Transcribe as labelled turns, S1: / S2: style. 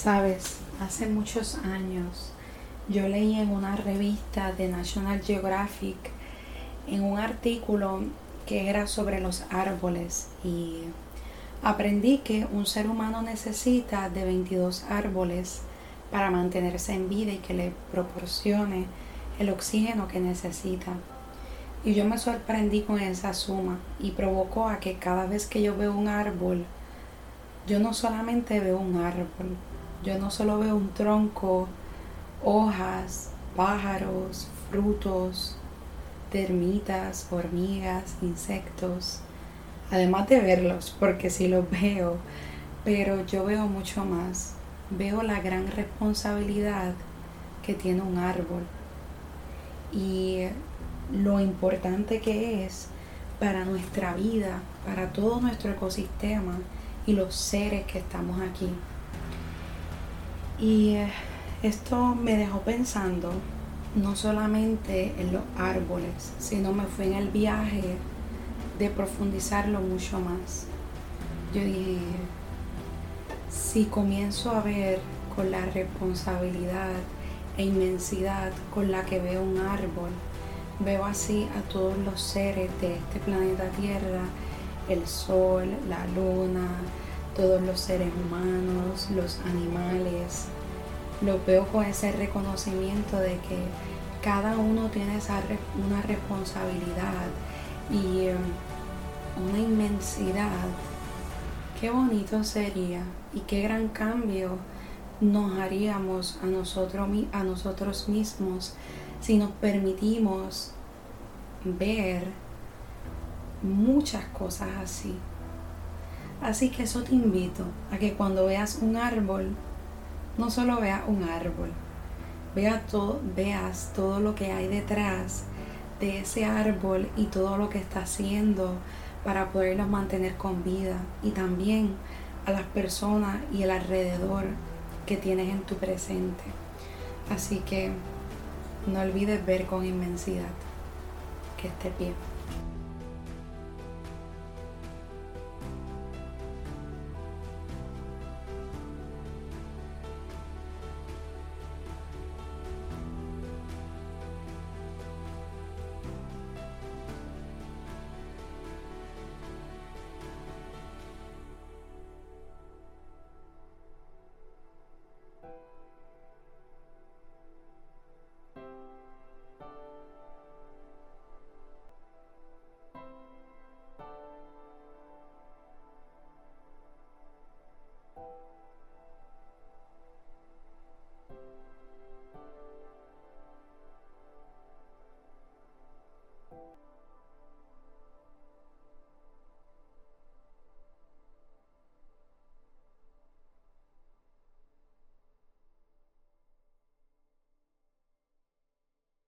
S1: Sabes, hace muchos años yo leí en una revista de National Geographic en un artículo que era sobre los árboles y aprendí que un ser humano necesita de 22 árboles para mantenerse en vida y que le proporcione el oxígeno que necesita. Y yo me sorprendí con esa suma y provocó a que cada vez que yo veo un árbol, yo no solamente veo un árbol, yo no solo veo un tronco, hojas, pájaros, frutos, termitas, hormigas, insectos, además de verlos, porque sí los veo, pero yo veo mucho más. Veo la gran responsabilidad que tiene un árbol y lo importante que es para nuestra vida, para todo nuestro ecosistema y los seres que estamos aquí. Y eh, esto me dejó pensando no solamente en los árboles, sino me fue en el viaje de profundizarlo mucho más. Yo dije, si comienzo a ver con la responsabilidad e inmensidad con la que veo un árbol, veo así a todos los seres de este planeta Tierra, el sol, la luna, todos los seres humanos, los animales. Lo veo con ese reconocimiento de que cada uno tiene esa, una responsabilidad y um, una inmensidad. Qué bonito sería y qué gran cambio nos haríamos a nosotros, a nosotros mismos si nos permitimos ver muchas cosas así. Así que eso te invito a que cuando veas un árbol, no solo veas un árbol, vea todo, veas todo lo que hay detrás de ese árbol y todo lo que está haciendo para poderlos mantener con vida y también a las personas y el alrededor que tienes en tu presente. Así que no olvides ver con inmensidad que esté bien.